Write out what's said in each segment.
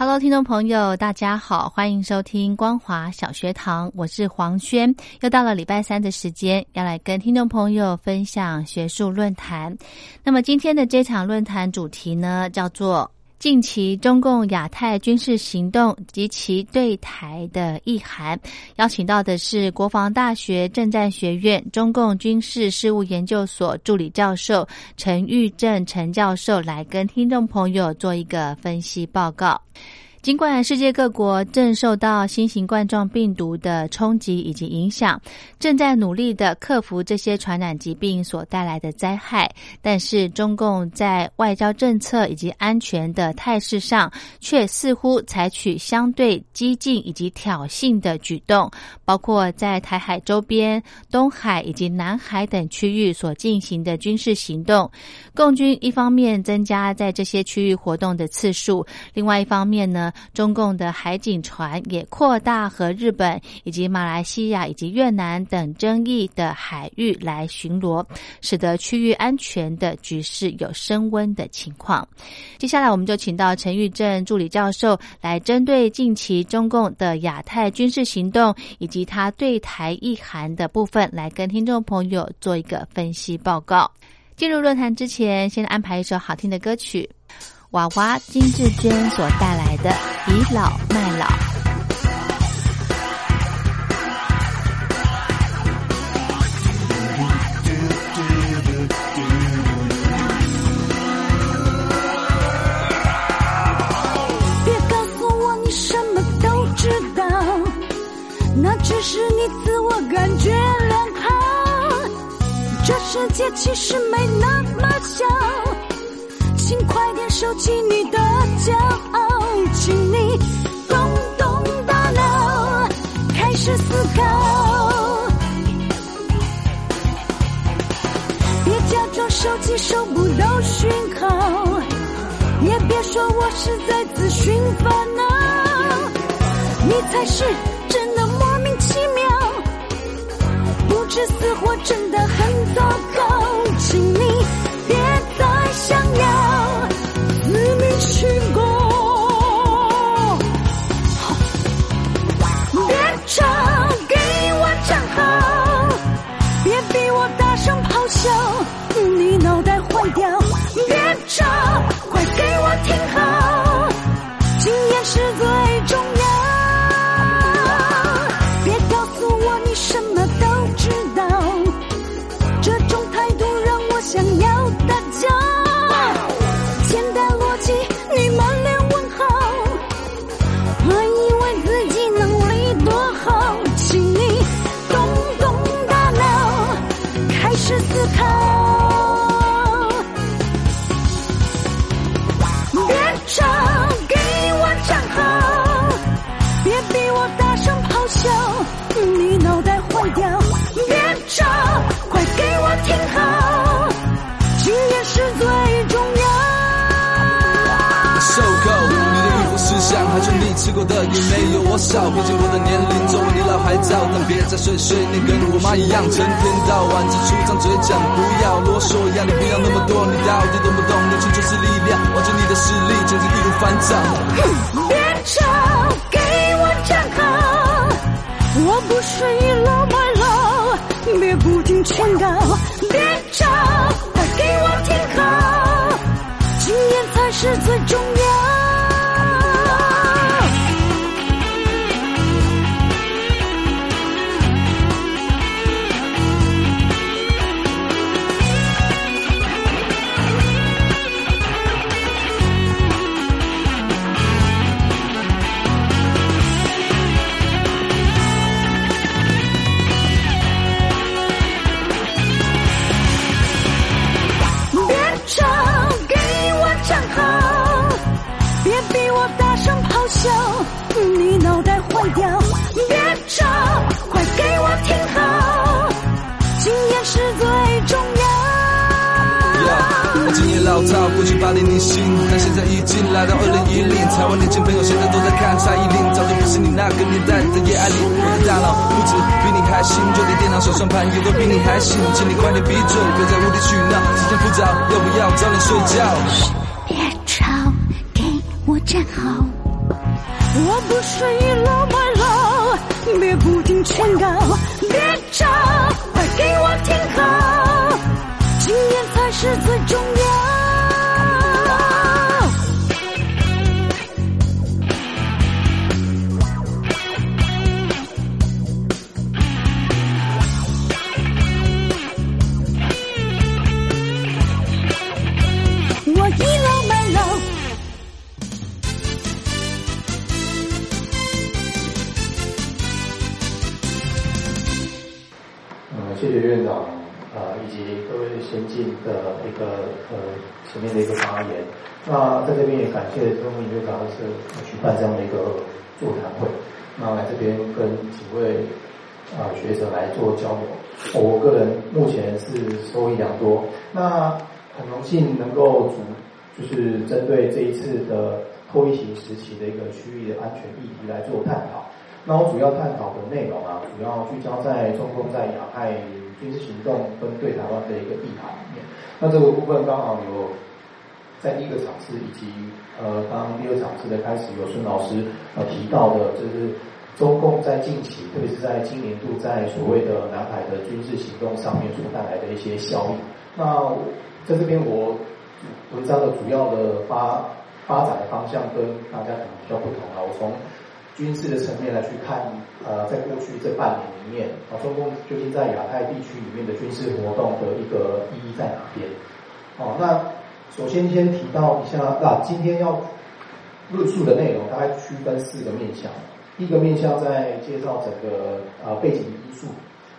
Hello，听众朋友，大家好，欢迎收听光华小学堂，我是黄轩。又到了礼拜三的时间，要来跟听众朋友分享学术论坛。那么今天的这场论坛主题呢，叫做近期中共亚太军事行动及其对台的意涵。邀请到的是国防大学政战学院中共军事事务研究所助理教授陈玉正陈教授，来跟听众朋友做一个分析报告。尽管世界各国正受到新型冠状病毒的冲击以及影响，正在努力的克服这些传染疾病所带来的灾害，但是中共在外交政策以及安全的态势上，却似乎采取相对激进以及挑衅的举动，包括在台海周边、东海以及南海等区域所进行的军事行动。共军一方面增加在这些区域活动的次数，另外一方面呢？中共的海警船也扩大和日本以及马来西亚以及越南等争议的海域来巡逻，使得区域安全的局势有升温的情况。接下来，我们就请到陈玉正助理教授来针对近期中共的亚太军事行动以及他对台意涵的部分，来跟听众朋友做一个分析报告。进入论坛之前，先安排一首好听的歌曲。娃娃金志娟所带来的《倚老卖老》。别告诉我你什么都知道，那只是你自我感觉良好。这世界其实没那么小。请快点收起你的骄傲，请你动动大脑，开始思考。别假装手机收不到讯号，也别说我是在自寻烦恼，你才是真的莫名其妙，不知死活真的很糟糕，请你别再想要。笑。我少，毕竟我的年龄作为你老还早，但别再碎碎念，跟我妈一样，成天到晚只出张嘴讲，不要啰嗦，压力不要那么多，你到底懂不懂？年轻就是力量，望着你的实力，简直易如反掌。别吵，给我站好，我不是倚老卖老，别不停劝告。别吵，快给我听好，经验才是最重要。笑，你脑袋坏掉，别吵，快给我听好，经验是最重要。经验老套，过去八零零星，但现在已经来到二零一零。台湾年轻朋友现在都在看蔡依林，早就不是你那个年代的叶爱玲。我的大脑不止比你还新，就连电脑手上盘也都比你还新。请你快点闭嘴，别在无理取闹，时间不早，要不要早点睡觉？别吵，给我站好。我不是一楼买楼，别不停劝告。别吵，快给我听好，经验才是最重要。院长呃以及各位先进的一个呃前面的一个发言。那在这边也感谢中国研究长是举办这样的一个座谈会，那来这边跟几位啊、学者来做交流。我个人目前是收益良多，那很荣幸能够主就是针对这一次的后疫情时期的一个区域的安全议题来做探讨。那我主要探讨的内容啊，主要聚焦在中共在亚太军事行动跟对台湾的一个地盘里面。那这个部分刚好有在第一个场次以及呃刚刚第二场次的开始有孙老师呃提到的，就是中共在近期，特别是在今年度在所谓的南海的军事行动上面所带来的一些效应。那在这边我文章的主要的发发展的方向跟大家可能比较不同啊，我从军事的层面来去看，呃，在过去这半年里面，啊，中共究竟在亚太地区里面的军事活动的一个意义在哪边？哦，那首先先提到一下，那今天要论述的内容大概区分四个面向。一个面向在介绍整个呃背景因素，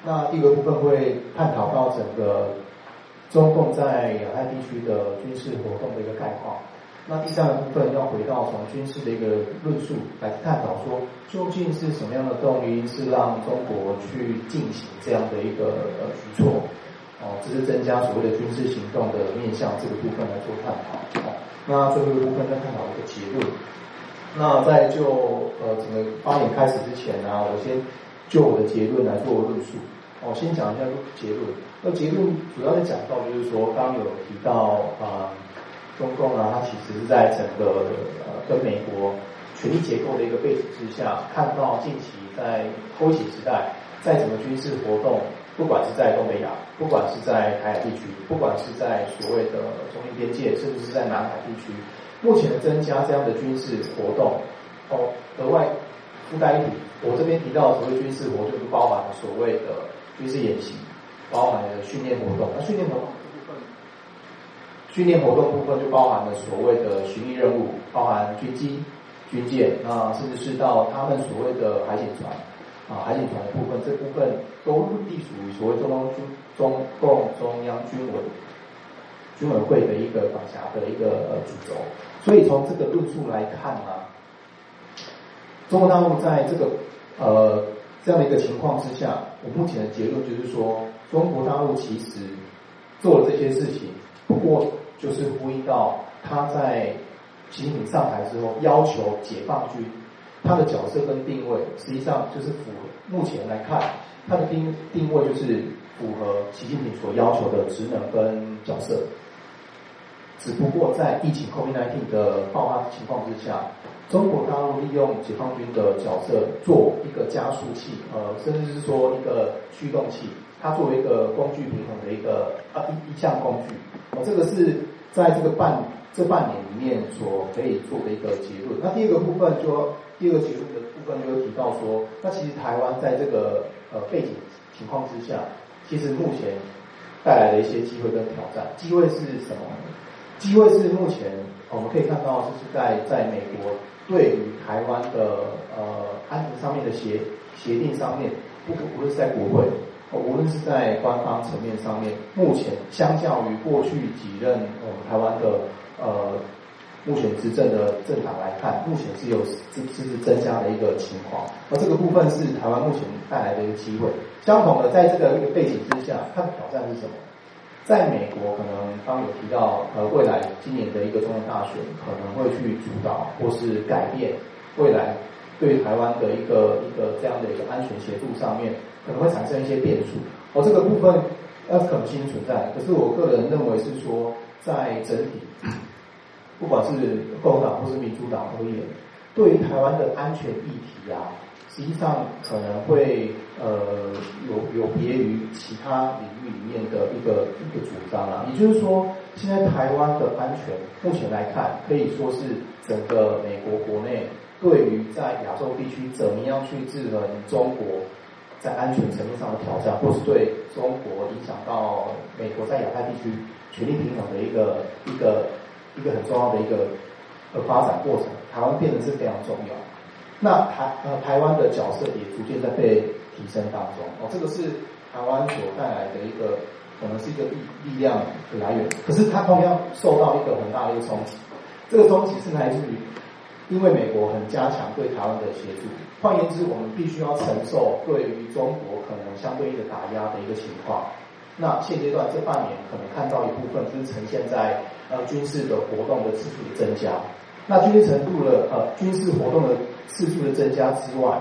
那第二个部分会探讨到整个中共在亚太地区的军事活动的一个概况。那第三个部分要回到从军事的一个论述来探讨说，究竟是什么样的动因是让中国去进行这样的一个呃举措？哦，这是增加所谓的军事行动的面向这个部分来做探讨。那最后一个部分再探讨一个结论。那在就呃整个发言开始之前呢、我先就我的结论来做论述。哦，先讲一下结论。那结论主要在讲到就是说，刚有提到啊。中共呢，它其实是在整个呃跟美国权力结构的一个背景之下，看到近期在后疫情时代，在整个军事活动，不管是在东北亚，不管是在台海地区，不管是在所谓的中印边界，甚至是在南海地区，目前增加这样的军事活动，哦，额外附带一笔，我这边提到的所谓军事活动，就包含了所谓的军事演习，包含了训练活动，那训练活动。训练活动部分就包含了所谓的巡弋任务，包含军机、军舰，那甚至是到他们所谓的海警船，啊，海警船的部分，这部分都隶属于所谓中央军中共中央军委军委会的一个管辖的一个呃主轴。所以从这个论述来看啊，中国大陆在这个呃这样的一个情况之下，我目前的结论就是说，中国大陆其实做了这些事情。不过就是呼应到他在习近平上台之后要求解放军，他的角色跟定位实际上就是符合目前来看，他的定定位就是符合习近平所要求的职能跟角色。只不过在疫情 COVID-19 的爆发情况之下，中国大陆利用解放军的角色做一个加速器，呃，甚至是说一个驱动器，它作为一个工具平衡的一个啊一一项工具。哦，这个是在这个半这半年里面所可以做的一个结论。那第二个部分就第二个结论的部分就提到说，那其实台湾在这个呃背景情况之下，其实目前带来的一些机会跟挑战。机会是什么？机会是目前我们可以看到，就是在在美国对于台湾的呃安全上面的协协定上面，不不论是在国会。无论是在官方层面上面，目前相较于过去几任我们台湾的呃目前执政的政党来看，目前是有支支持增加的一个情况，而这个部分是台湾目前带来的一个机会。相同的，在这个一个背景之下，它的挑战是什么？在美国，可能刚有提到，呃，未来今年的一个中央大选可能会去主导或是改变未来对台湾的一个一个这样的一个安全协助上面，可能会产生一些变数。而这个部分要可能性存在，可是我个人认为是说，在整体，不管是共和党或是民主党而言，对于台湾的安全议题啊。实际上可能会呃有有别于其他领域里面的一个一个主张啊，也就是说，现在台湾的安全目前来看，可以说是整个美国国内对于在亚洲地区怎么样去制衡中国在安全层面上的挑战，或是对中国影响到美国在亚太地区权力平衡的一个一个一个很重要的一个呃发展过程，台湾变得是非常重要。那台呃台湾的角色也逐渐在被提升当中哦，这个是台湾所带来的一个可能是一个力力量的来源，可是它同样受到一个很大的一个冲击，这个冲击是来自于因为美国很加强对台湾的协助，换言之，我们必须要承受对于中国可能相对应的打压的一个情况。那现阶段这半年可能看到一部分就是呈现在呃军事的活动的次数的增加，那军事程度的呃军事活动的。次数的增加之外，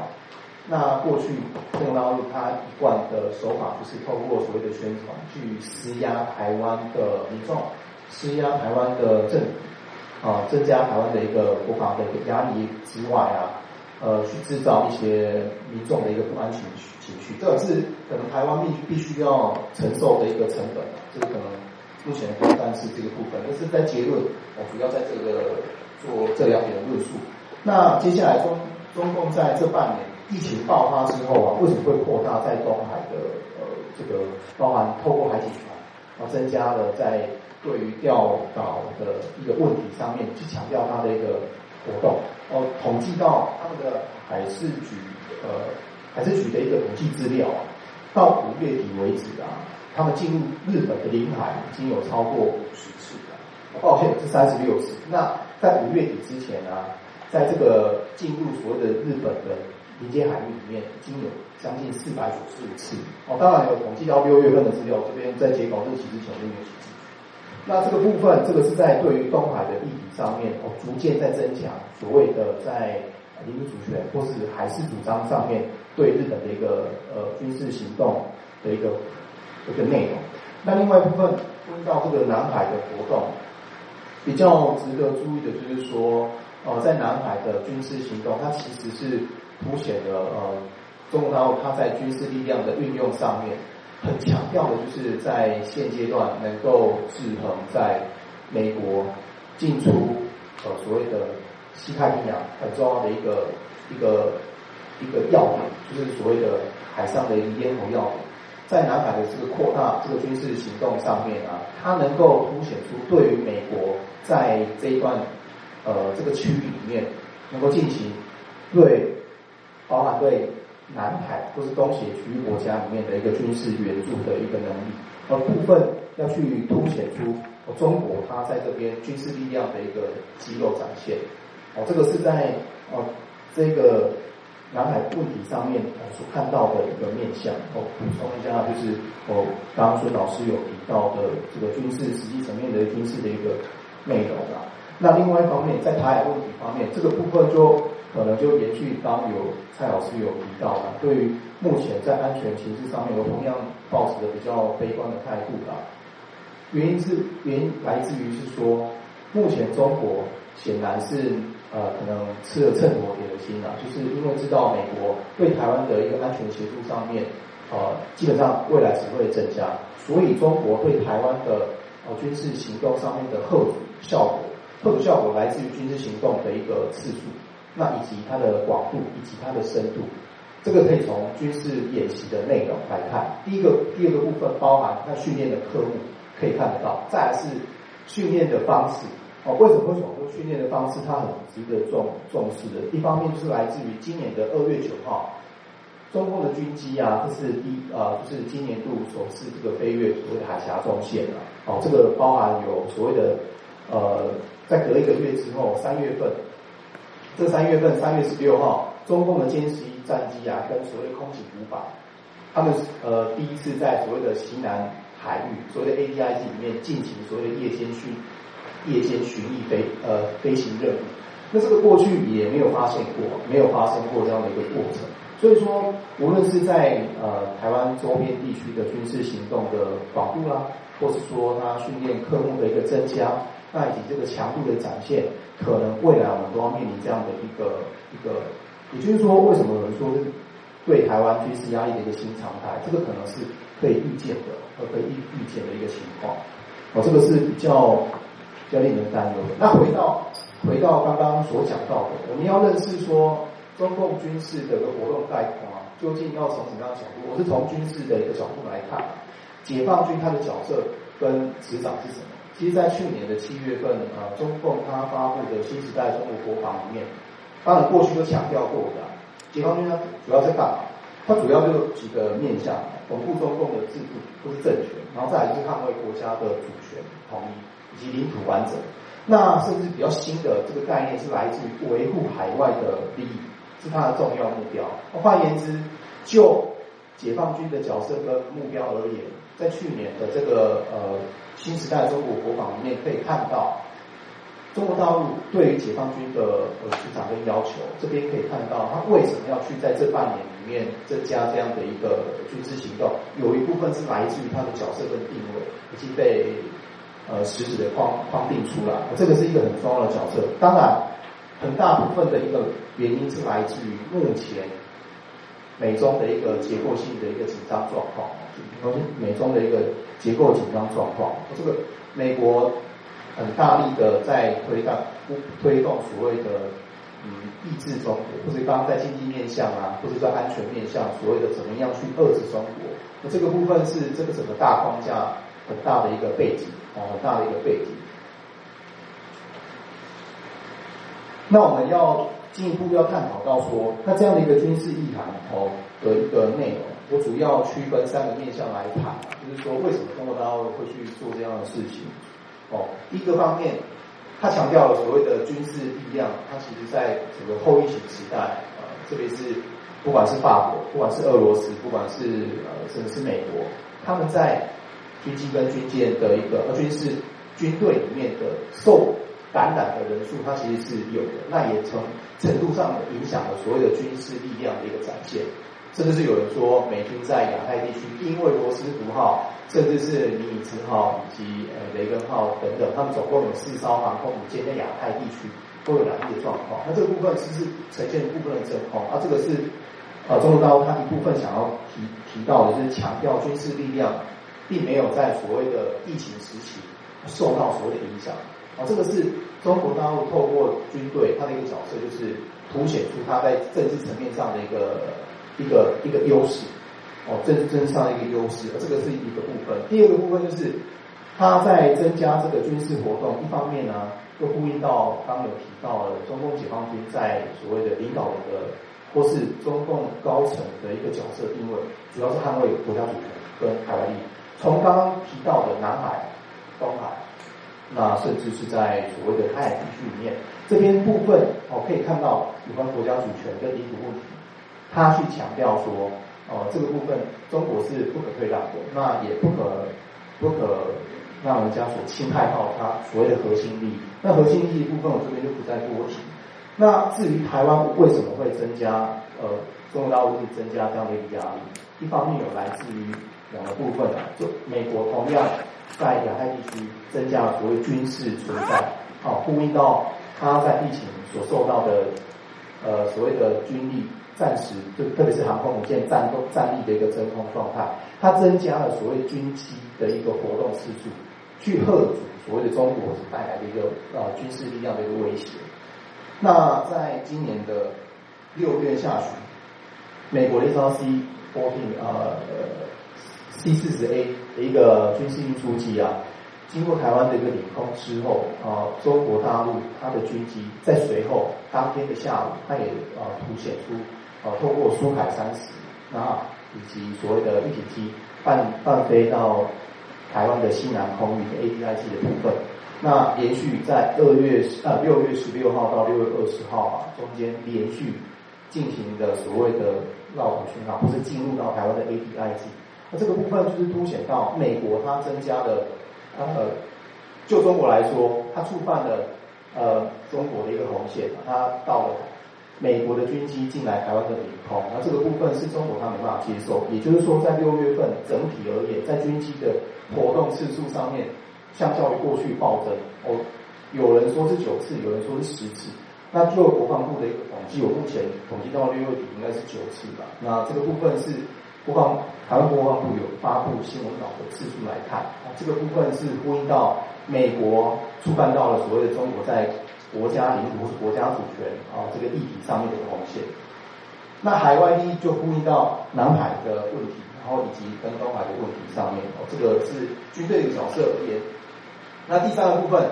那过去中国大陆它一贯的手法就是透过所谓的宣传去施压台湾的民众，施压台湾的政府，啊，增加台湾的一个国防的一个压力之外啊，呃，去制造一些民众的一个不安情绪情绪，这个是可能台湾必必须要承受的一个成本，这个可能目前不单是这个部分，但是在结论，我主要在这个做这两点的论述。那接下来中中共在这半年疫情爆发之后啊，为什么会扩大在东海的呃这个包含透过海警船，啊增加了在对于钓岛的一个问题上面去强调它的一个活动哦，统计到他们的海事局呃海事局的一个统计资料啊，到五月底为止啊，他们进入日本的领海已经有超过五十次了，抱歉是三十六次。那在五月底之前呢？在这个进入所谓的日本的临界海域里面，已经有将近四百九十五次。哦，当然有统计到六月份的资料，这边在截稿日期之前就没有写进去。那这个部分，这个是在对于东海的议题上面，哦，逐渐在增强所谓的在领土主权或是海事主张上面对日本的一个呃军事行动的一个一个内容。那另外一部分，关于到这个南海的活动，比较值得注意的就是说。呃，在南海的军事行动，它其实是凸显了呃，中国大陆它在军事力量的运用上面，很强调的就是在现阶段能够制衡在美国进出呃所谓的西太平洋很重要的一个一个一个要点，就是所谓的海上的一个咽喉要点，在南海的这个扩大这个军事行动上面啊，它能够凸显出对于美国在这一段。呃，这个区域里面能够进行对包含对南海或是东协区域国家里面的一个军事援助的一个能力，而部分要去凸显出中国它在这边军事力量的一个肌肉展现。哦，这个是在哦这个南海问题上面所看到的一个面向。哦，补充一下，就是哦刚刚孙老师有提到的这个军事实际层面的军事的一个内容啊。那另外一方面，在台海问题方面，这个部分就可能就延续刚有蔡老师有提到的，对于目前在安全形势上面，有同样保持的比较悲观的态度吧。原因是原因来自于是说，目前中国显然是呃可能吃了秤砣铁了心啊，就是因为知道美国对台湾的一个安全协助上面，呃基本上未来只会增加，所以中国对台湾的呃军事行动上面的后效果。后效果来自于军事行动的一个次数，那以及它的广度以及它的深度，这个可以从军事演习的内容来看。第一个、第二个部分包含它训练的科目可以看得到，再来是训练的方式。哦，为什么会说训练的方式它很值得重重视的？一方面就是来自于今年的二月九号，中共的军机啊，这是第啊，就是今年度首次这个飞越所谓的海峡中线了。哦，这个包含有所谓的呃。在隔一个月之后，三月份，这三月份三月十六号，中共的歼十一战机啊，跟所谓空警五百，他们呃第一次在所谓的西南海域，所谓的 ADIZ 里面进行所谓的夜间巡夜间巡弋飞呃飞行任务。那这个过去也没有发现过，没有发生过这样的一个过程。所以说，无论是在呃台湾周边地区的军事行动的广度啦，或是说它训练科目的一个增加，那以及这个强度的展现，可能未来我们都要面临这样的一个一个，也就是说，为什么有人说是对台湾军事压力的一个新常态？这个可能是可以预见的，和可以预预见的一个情况。哦，这个是比较比较令人担忧的。那回到。回到刚刚所讲到的，我们要认识说中共军事的一个活动概况，究竟要从什么样的角度？我是从军事的一个角度来看，解放军它的角色跟职掌是什么？其实，在去年的七月份啊，中共它发布的新时代中国国防里面，当然过去都强调过的，解放军呢主要在干嘛？它主要就几个面向：巩固中共的制度或是政权，然后再来就是捍卫国家的主权统一以及领土完整。那甚至比较新的这个概念是来自于维护海外的利益，是它的重要目标。换言之，就解放军的角色跟目标而言，在去年的这个呃新时代中国国防里面可以看到，中国大陆对于解放军的呃出场跟要求，这边可以看到他为什么要去在这半年里面增加这样的一个军事行动，有一部分是来自于他的角色跟定位已经被。呃，实质的框框定出来，这个是一个很重要的角色。当然，很大部分的一个原因是来自于目前美中的一个结构性的一个紧张状况，从美中的一个结构紧张状况。这个美国很大力的在推动推动所谓的嗯抑制中国，或者刚刚在经济面向啊，或者在安全面向，所谓的怎么样去遏制中国。那这个部分是这个整个大框架很大的一个背景。啊，很大的一个背景。那我们要进一步要探讨到说，那这样的一个军事意涵哦的一个内容，我主要区分三个面向来谈，就是说为什么中国大陆会去做这样的事情？哦，一个方面，他强调了所谓的军事力量，它其实在整个后疫情时代啊，特别是不管是法国，不管是俄罗斯，不管是呃甚至是美国，他们在军机跟军舰的一个呃军事军队里面的受感染的人数，它其实是有的，那也从程度上影响了所谓的军事力量的一个展现。甚至是有人说，美军在亚太地区，因为罗斯福号，甚至是尼米兹号以及呃雷根号等等，他们总共有四艘航空母舰在亚太地区都有两地的状况。那这个部分其实呈现部分的真空，啊，这个是呃中国大陆它一部分想要提提到的，就是强调军事力量。并没有在所谓的疫情时期受到所谓的影响，啊，这个是中国大陆透过军队它的一个角色，就是凸显出它在政治层面上的一个一个一个优势，哦，增增上一个优势，这个是一个部分。第二个部分就是它在增加这个军事活动，一方面呢，又呼应到刚有提到了中共解放军在所谓的领导人的或是中共高层的一个角色定位，主要是捍卫国家主权跟海外利益。从刚刚提到的南海、东海，那甚至是在所谓的台海地区里面，这边部分哦可以看到有关国家主权跟领土问题，他去强调说，哦这个部分中国是不可退让的，那也不可不可让人家所侵害到他所谓的核心利益。那核心利益部分我这边就不再多提。那至于台湾为什么会增加，呃，中国大陆会增加这样的一个压力，一方面有来自于。两个部分啊，就美国同样在亚太地区增加了所谓军事存在，好呼应到他在疫情所受到的呃所谓的军力暂时就特别是航空母舰战斗战力的一个真空状态，它增加了所谓军机的一个活动次数，去遏阻所谓的中国所带来的一个呃军事力量的一个威胁。那在今年的六月下旬，美国的一艘 C 1 4呃。C 四十 A 的一个军事运输机啊，经过台湾的一个领空之后啊，中国大陆它的军机在随后当天的下午，它也啊凸显出啊，透过苏海三十啊以及所谓的一体机半半飞到台湾的西南空域的 ADIZ 的部分，那连续在二月呃六月十六号到六月二十号啊，中间连续进行的所谓的绕口讯号，不是进入到台湾的 ADIZ，那这个部分就是凸显到美国它增加了呃，就中国来说，它触犯了呃中国的一个红线，它到了美国的军机进来台湾的领空，那这个部分是中国它没办法接受，也就是说在六月份整体而言，在军机的活动次数上面。相较于过去暴增，哦，有人说是九次，有人说是十次。那就国防部的一个统计，我目前统计到六月底应该是九次吧。那这个部分是国防台湾国防部有发布新闻稿的次数来看，这个部分是呼应到美国触犯到了所谓的中国在国家领土或是国家主权啊这个议题上面的红线。那海外利益就呼应到南海的问题，然后以及跟东海的问题上面，哦，这个是军队的角色而言。那第三个部分，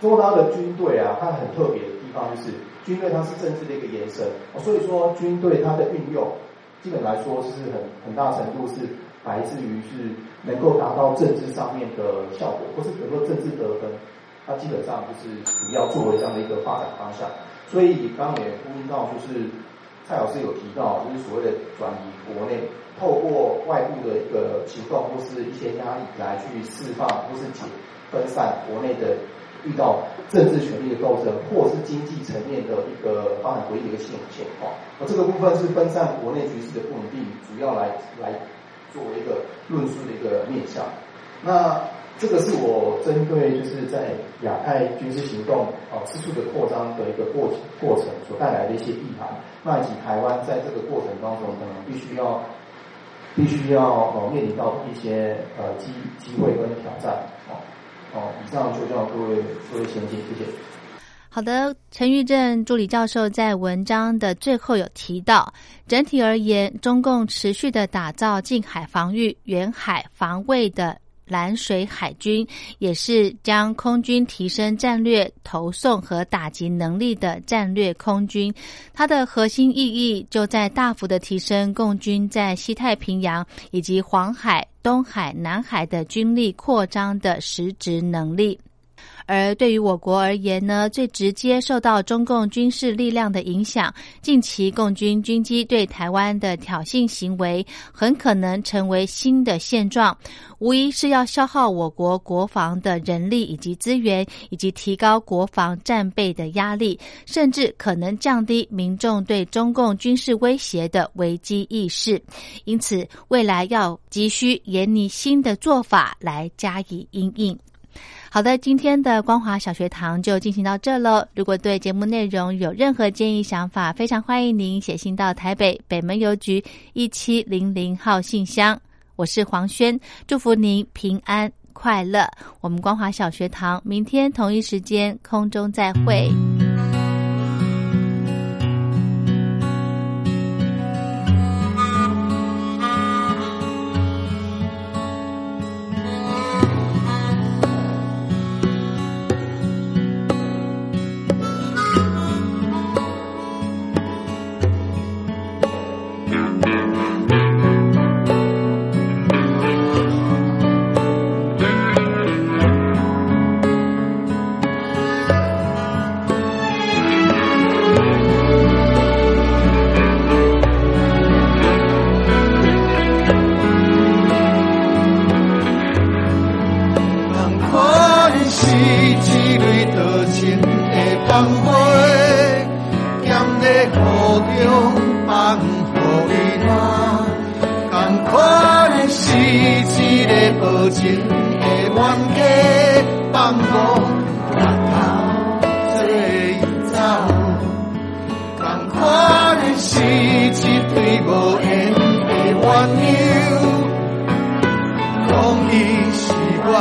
中国的军队啊，它很特别的地方就是，军队它是政治的一个延伸，所以说军队它的运用，基本来说是很很大程度是来自于是能够达到政治上面的效果，或是能够政治得分，它基本上就是主要作为这样的一个发展方向。所以刚也呼应到，就是蔡老师有提到，就是所谓的转移国内，透过外部的一个行动或是一些压力来去释放或是解。分散国内的遇到政治权力的斗争，或是经济层面的一个发展规律的一个现情况，而这个部分是分散国内局势的不稳定，主要来来作为一个论述的一个面向。那这个是我针对就是在亚太军事行动啊次数的扩张的一个过过程所带来的一些意涵，那以及台湾在这个过程当中可能必须要必须要呃面临到一些呃机机会跟挑战啊。好，以上就叫各位各位先进，谢谢。好的，陈玉正助理教授在文章的最后有提到，整体而言，中共持续的打造近海防御、远海防卫的。蓝水海军也是将空军提升战略投送和打击能力的战略空军，它的核心意义就在大幅的提升共军在西太平洋以及黄海、东海、南海的军力扩张的实质能力。而对于我国而言呢，最直接受到中共军事力量的影响，近期共军军机对台湾的挑衅行为，很可能成为新的现状，无疑是要消耗我国国防的人力以及资源，以及提高国防战备的压力，甚至可能降低民众对中共军事威胁的危机意识。因此，未来要急需研拟新的做法来加以应应。好的，今天的光华小学堂就进行到这喽。如果对节目内容有任何建议想法，非常欢迎您写信到台北北门邮局一七零零号信箱。我是黄轩，祝福您平安快乐。我们光华小学堂明天同一时间空中再会。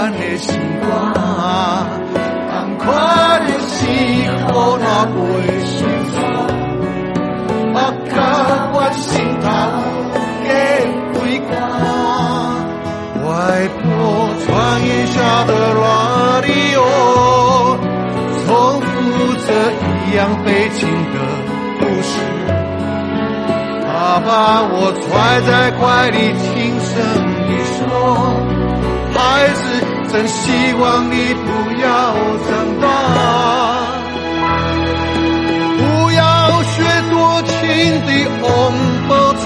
款的心肝，同款的心，苦难袂心酸。我甲我心头的开关，外婆穿檐下的拉里哦，重复着一样悲情的故事。爸爸，我揣在怀里，轻声地说，孩子。真希望你不要长大，不要学多情的翁宝钏，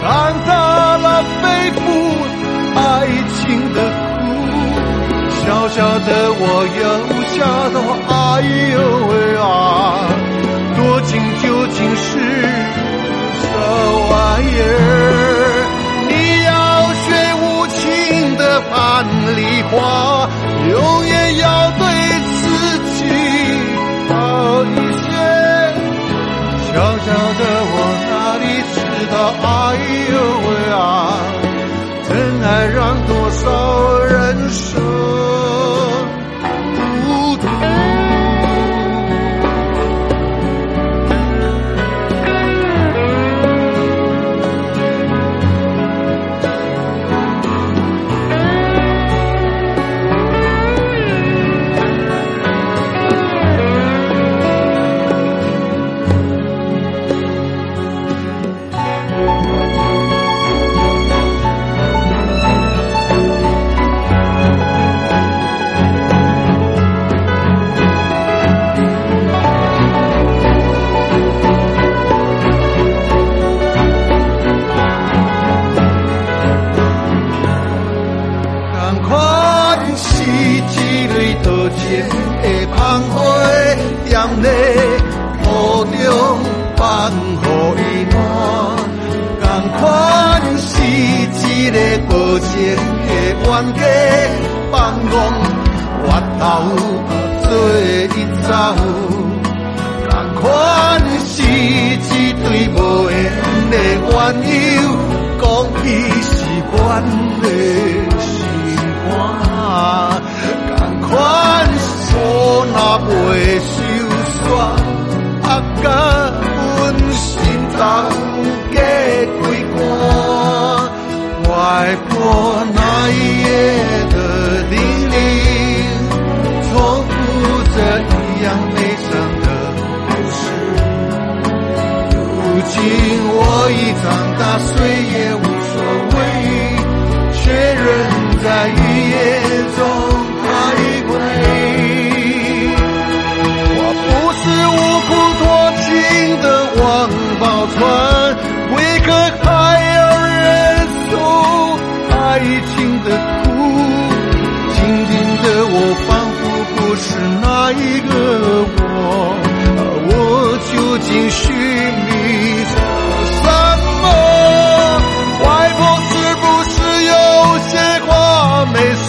长大了背负爱情的苦，小小的我又吓到，哎呦喂啊，多情究竟是什玩意儿？情的樊梨花，永远要对自己好一些。小小的我哪里知道，哎呦喂啊，真爱让多少人受袂收煞，啊甲阮心脏加几寒，外婆那一夜的叮咛，重复着一样悲伤的故事。如今我已长大，谁也无所谓，却仍在雨夜中船，为何还要忍受爱情的苦？今天的我仿佛不是那一个我，而我究竟寻觅着什么？外婆是不是有些话没说